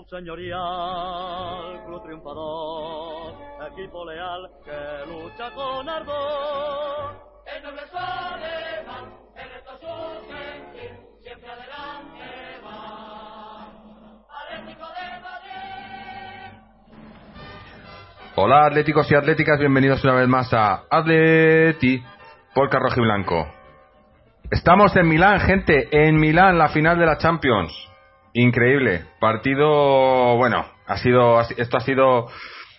Club señorial, club triunfador, equipo leal que lucha con ardor. El noble alemán, el reto su sentir, siempre adelante va. Atlético de Madrid. Hola atléticos y atléticas, bienvenidos una vez más a Atleti Polka Rojo y Blanco. Estamos en Milán, gente, en Milán, la final de la Champions. Increíble. Partido, bueno, ha sido, esto ha sido,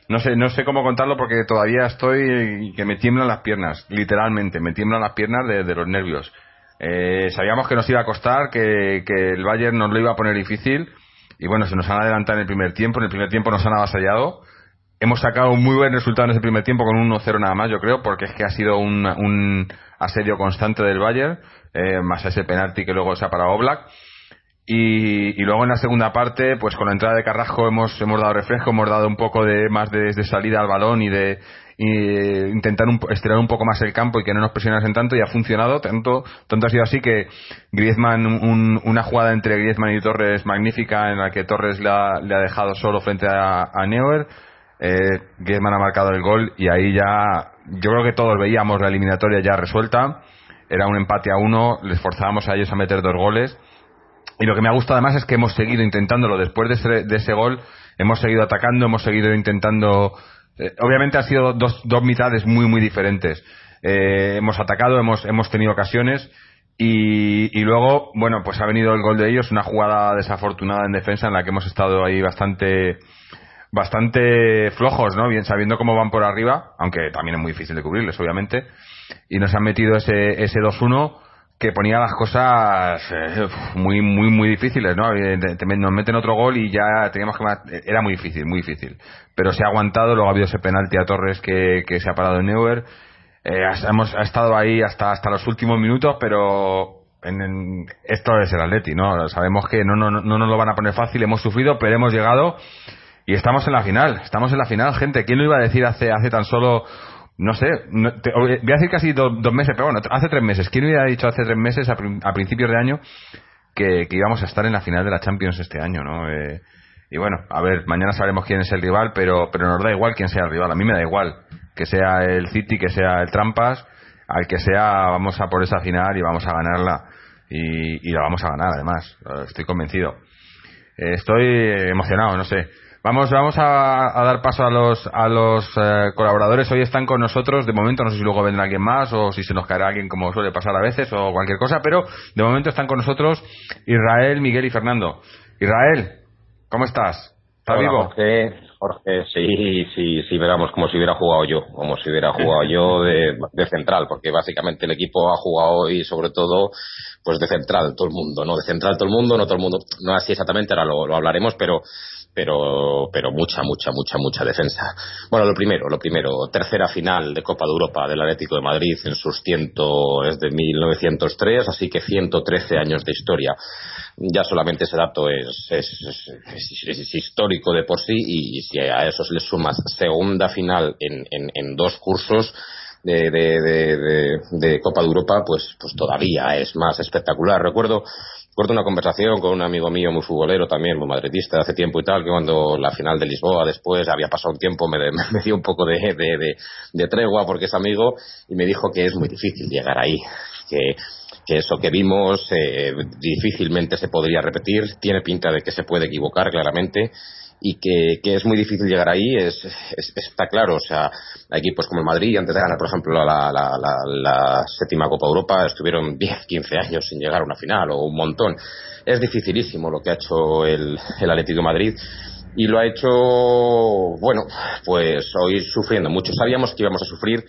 no sé, no sé cómo contarlo porque todavía estoy que me tiemblan las piernas, literalmente, me tiemblan las piernas de, los nervios. Eh, sabíamos que nos iba a costar, que, que el Bayern nos lo iba a poner difícil y bueno, se nos han adelantado en el primer tiempo, en el primer tiempo nos han avasallado. Hemos sacado un muy buen resultado en ese primer tiempo con un 1-0 nada más, yo creo, porque es que ha sido un, un asedio constante del Bayern, eh, más ese penalti que luego se ha parado Oblak. Y, y luego en la segunda parte, pues con la entrada de Carrasco hemos, hemos dado refresco, hemos dado un poco de más de, salida al balón y de eh, intentar un, estirar un poco más el campo y que no nos presionasen tanto y ha funcionado tanto tanto ha sido así que Griezmann un- una jugada entre Griezmann y Torres magnífica en la que Torres le ha, le ha dejado solo frente a, a Neuer eh, Griezmann ha marcado el gol y ahí ya yo creo que todos veíamos la eliminatoria ya resuelta era un empate a uno les forzábamos a ellos a meter dos goles y lo que me ha gustado además es que hemos seguido intentándolo después de ese, de ese gol. Hemos seguido atacando, hemos seguido intentando. eh, obviamente han sido dos, dos mitades muy, muy diferentes. Eh, hemos atacado, hemos, hemos tenido ocasiones. Y, y luego, bueno, pues ha venido el gol de ellos, una jugada desafortunada en defensa en la que hemos estado ahí bastante bastante flojos, ¿no? Bien sabiendo cómo van por arriba, aunque también es muy difícil de cubrirles, obviamente. Y nos han metido ese, ese 2-1 que ponía las cosas eh, muy muy muy difíciles no nos meten otro gol y ya teníamos que era muy difícil muy difícil. Pero se ha aguantado luego ha habido ese penalti a Torres que, que se ha parado en Neuer. Eh, hemos ha estado ahí hasta hasta los últimos minutos pero en, esto es el Atleti no sabemos que no no no nos lo van a poner fácil hemos sufrido pero hemos llegado y estamos en la final estamos en la final gente. Quién lo iba a decir hace hace tan solo no sé, no- te- voy a decir casi do- dos meses, pero bueno, hace tres meses. ¿Quién hubiera dicho hace tres meses, a, a principios de año, que, íbamos a estar en la final de la Champions este año, ¿no? Eh, y bueno, a ver, mañana sabremos quién es el rival, pero, pero nos da igual quién sea el rival. A mí me da igual que sea el City, que sea el Trampas, al que sea, vamos a por esa final y vamos a ganarla. Y, y la vamos a ganar, además, eh, estoy convencido. Eh, estoy emocionado, no sé. Vamos, vamos a, a dar paso a los, a los eh, colaboradores. Hoy están con nosotros. De momento, no sé si luego vendrá alguien más o si se nos caerá alguien como suele pasar a veces o cualquier cosa, pero de momento están con nosotros Israel, Miguel y Fernando. Israel, ¿cómo estás? ¿Estás Hola, vivo? Jorge, Jorge, sí, sí, sí, veramos como si hubiera jugado yo, como si hubiera jugado yo de, de central, porque básicamente el equipo ha jugado y sobre todo, pues de central todo el mundo, ¿no? De central todo el mundo, no todo el mundo, no así exactamente, ahora lo, lo hablaremos, pero pero pero mucha mucha mucha mucha defensa bueno lo primero lo primero tercera final de Copa de Europa del Atlético de Madrid en sus ciento es de 1903 así que 113 años de historia ya solamente ese dato es, es, es- es- es de por sí y si a eso se le sumas segunda final en, en, dos cursos de, de, de, de- de Copa de Europa, pues, pues todavía es más espectacular. Recuerdo, recuerdo una conversación con un amigo mío muy futbolero también, muy madridista de hace tiempo y tal, que cuando la final de Lisboa después había pasado un tiempo me, me dio un poco de, de, de, de tregua porque es amigo y me dijo que es muy difícil llegar ahí, que que eso que vimos eh, difícilmente se podría repetir, tiene pinta de que se puede equivocar claramente y que, que es muy difícil llegar ahí, es, es- está claro. O sea, equipos como el Madrid, antes de ganar, por ejemplo, la, la, la, la séptima Copa Europa, estuvieron 10, 15 años sin llegar a una final o un montón. Es dificilísimo lo que ha hecho el, el Atlético Madrid y lo ha hecho, bueno, pues hoy sufriendo mucho. Sabíamos que íbamos a sufrir.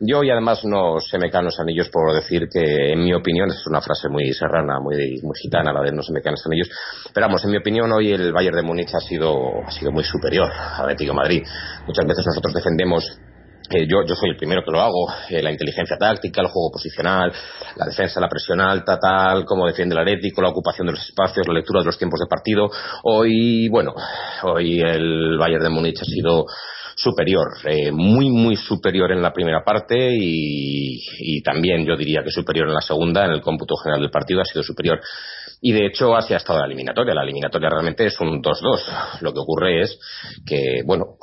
Yo y además no se me caen los anillos por decir que, en mi opinión, es una frase muy serrana, muy, muy gitana, la de no se me caen los anillos. Pero vamos, en mi opinión, hoy el Bayern de Múnich ha sido, ha sido muy superior al Atlético de Madrid. Muchas veces nosotros defendemos eh, yo, yo soy el primero que lo hago, eh, la inteligencia táctica, el juego posicional, la defensa, la presión alta, tal, cómo defiende el Atlético, la ocupación de los espacios, la lectura de los tiempos de partido. Hoy, bueno, hoy el Bayern de Múnich ha sido superior, eh, muy, muy superior en la primera parte y, y, también yo diría que superior en la segunda, en el cómputo general del partido ha sido superior. Y de hecho así ha estado la eliminatoria. La eliminatoria realmente es un 2-2. Lo que ocurre es que, bueno,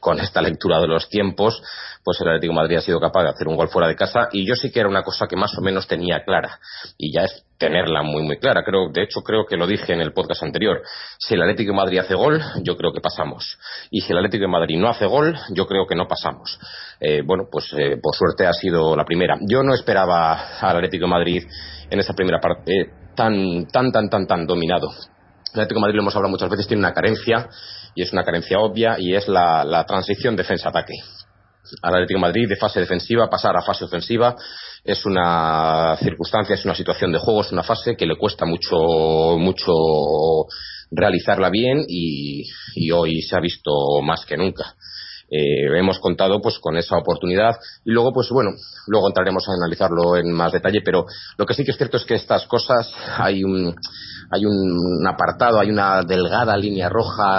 con esta lectura de los tiempos, pues el Atlético de Madrid ha sido capaz de hacer un gol fuera de casa y yo sí que era una cosa que más o menos tenía clara y ya es tenerla muy muy clara. Creo, de hecho creo que lo dije en el podcast anterior. Si el Atlético de Madrid hace gol, yo creo que pasamos. Y si el Atlético de Madrid no hace gol, yo creo que no pasamos. Eh, bueno, pues eh, por suerte ha sido la primera. Yo no esperaba al Atlético de Madrid en esa primera parte eh, tan tan tan tan tan dominado. El Atlético de Madrid lo hemos hablado muchas veces tiene una carencia y es una carencia obvia y es la, la transición defensa-ataque al Atlético de Madrid de fase defensiva pasar a fase ofensiva es una circunstancia, es una situación de juego, es una fase que le cuesta mucho, mucho realizarla bien y, hoy se ha visto más que nunca. Eh, hemos contado pues con esa oportunidad y luego pues bueno luego entraremos a analizarlo en más detalle pero lo que sí que es cierto es que estas cosas hay un hay un apartado hay una delgada línea roja